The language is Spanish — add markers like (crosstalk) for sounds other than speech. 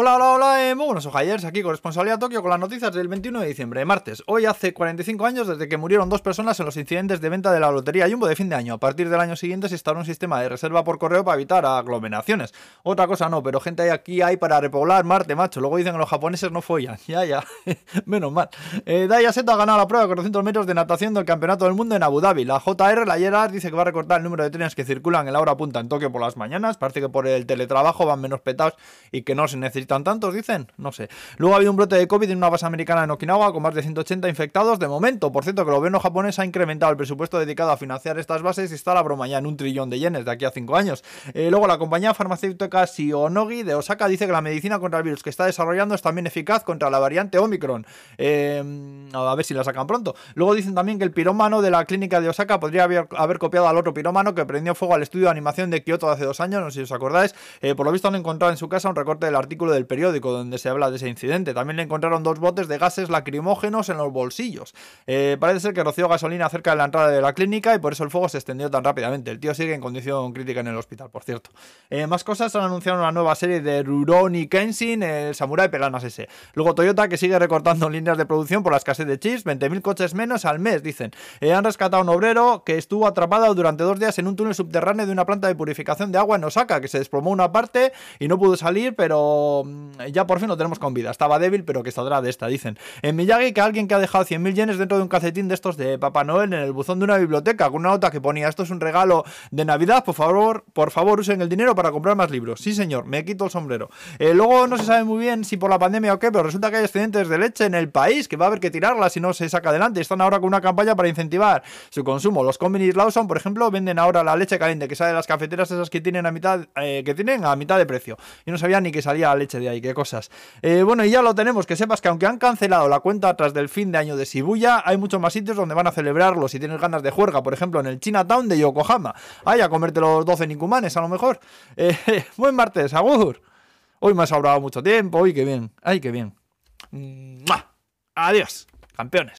Hola, hola, hola, eh, muy buenos ojayers, aquí corresponsalía Tokio con las noticias del 21 de diciembre, martes. Hoy hace 45 años desde que murieron dos personas en los incidentes de venta de la lotería Jumbo de fin de año. A partir del año siguiente se instaló un sistema de reserva por correo para evitar aglomeraciones. Otra cosa no, pero gente aquí hay para repoblar Marte, macho. Luego dicen que los japoneses no follan. (laughs) Ya, ya, (laughs) menos mal. Eh, Daya Seto ha ganado la prueba de 400 metros de natación del Campeonato del Mundo en Abu Dhabi. La JR, la JR, dice que va a recortar el número de trenes que circulan en la hora punta en Tokio por las mañanas. Parece que por el teletrabajo van menos petados y que no se necesitan tantos, dicen no sé. Luego ha habido un brote de COVID en una base americana en Okinawa con más de 180 infectados de momento. Por cierto, que el gobierno japonés ha incrementado el presupuesto dedicado a financiar estas bases y está la broma ya en un trillón de yenes de aquí a 5 años. Eh, luego la compañía farmacéutica Shionogi de Osaka dice que la medicina contra el virus que está desarrollando es también eficaz contra la variante Omicron. Eh, a ver si la sacan pronto. Luego dicen también que el pirómano de la clínica de Osaka podría haber, copiado al otro pirómano que prendió fuego al estudio de animación de Kyoto hace dos años, no sé si os acordáis. Eh, por lo visto han encontrado en su casa un recorte del artículo del periódico donde se habla de ese incidente. También le encontraron dos botes de gases lacrimógenos en los bolsillos. Eh, parece ser que roció gasolina cerca de la entrada de la clínica y por eso el fuego se extendió tan rápidamente. El tío sigue en condición crítica en el hospital, por cierto. Eh, más cosas, han anunciado una nueva serie de Rurouni Kenshin, el Samurai Peganas ese. Luego Toyota que sigue recortando (laughs) líneas de producción por la escasez de chips, 20.000 coches menos al mes, dicen. Eh, han rescatado a un obrero que estuvo atrapado durante dos días en un túnel subterráneo de una planta de purificación de agua en Osaka, que se desplomó una parte y no pudo salir, pero mm, ya por fin lo tenemos con vida. Estaba débil, pero que saldrá de esta, dicen. En Miyagi, que alguien que ha dejado 100.000 yenes dentro de un calcetín de estos de Papá Noel en el buzón de una biblioteca, con una nota que ponía, esto es un regalo de Navidad, por favor, por favor, usen el dinero para comprar más libros. Sí, señor, me quito el sombrero. Eh, luego no se sabe muy bien si por la pandemia o qué, pero resulta que hay excedentes de leche en el país, que va a haber que tirarla si no se saca adelante. Están ahora con una campaña para incentivar su consumo. Los Convenience Lawson, por ejemplo, venden ahora la leche caliente que sale de las cafeteras esas que tienen a mitad, eh, que tienen a mitad de precio. Yo no sabía ni que salía la de ahí, qué cosas. Eh, bueno, y ya lo tenemos, que sepas que aunque han cancelado la cuenta tras del fin de año de Shibuya, hay muchos más sitios donde van a celebrarlo si tienes ganas de juerga, por ejemplo, en el Chinatown de Yokohama. Ay, a comerte los 12 Nikumanes a lo mejor. (laughs) Eh, buen martes, agur. Hoy me ha sobrado mucho tiempo, uy, qué bien, ay, qué bien. Adiós, campeones.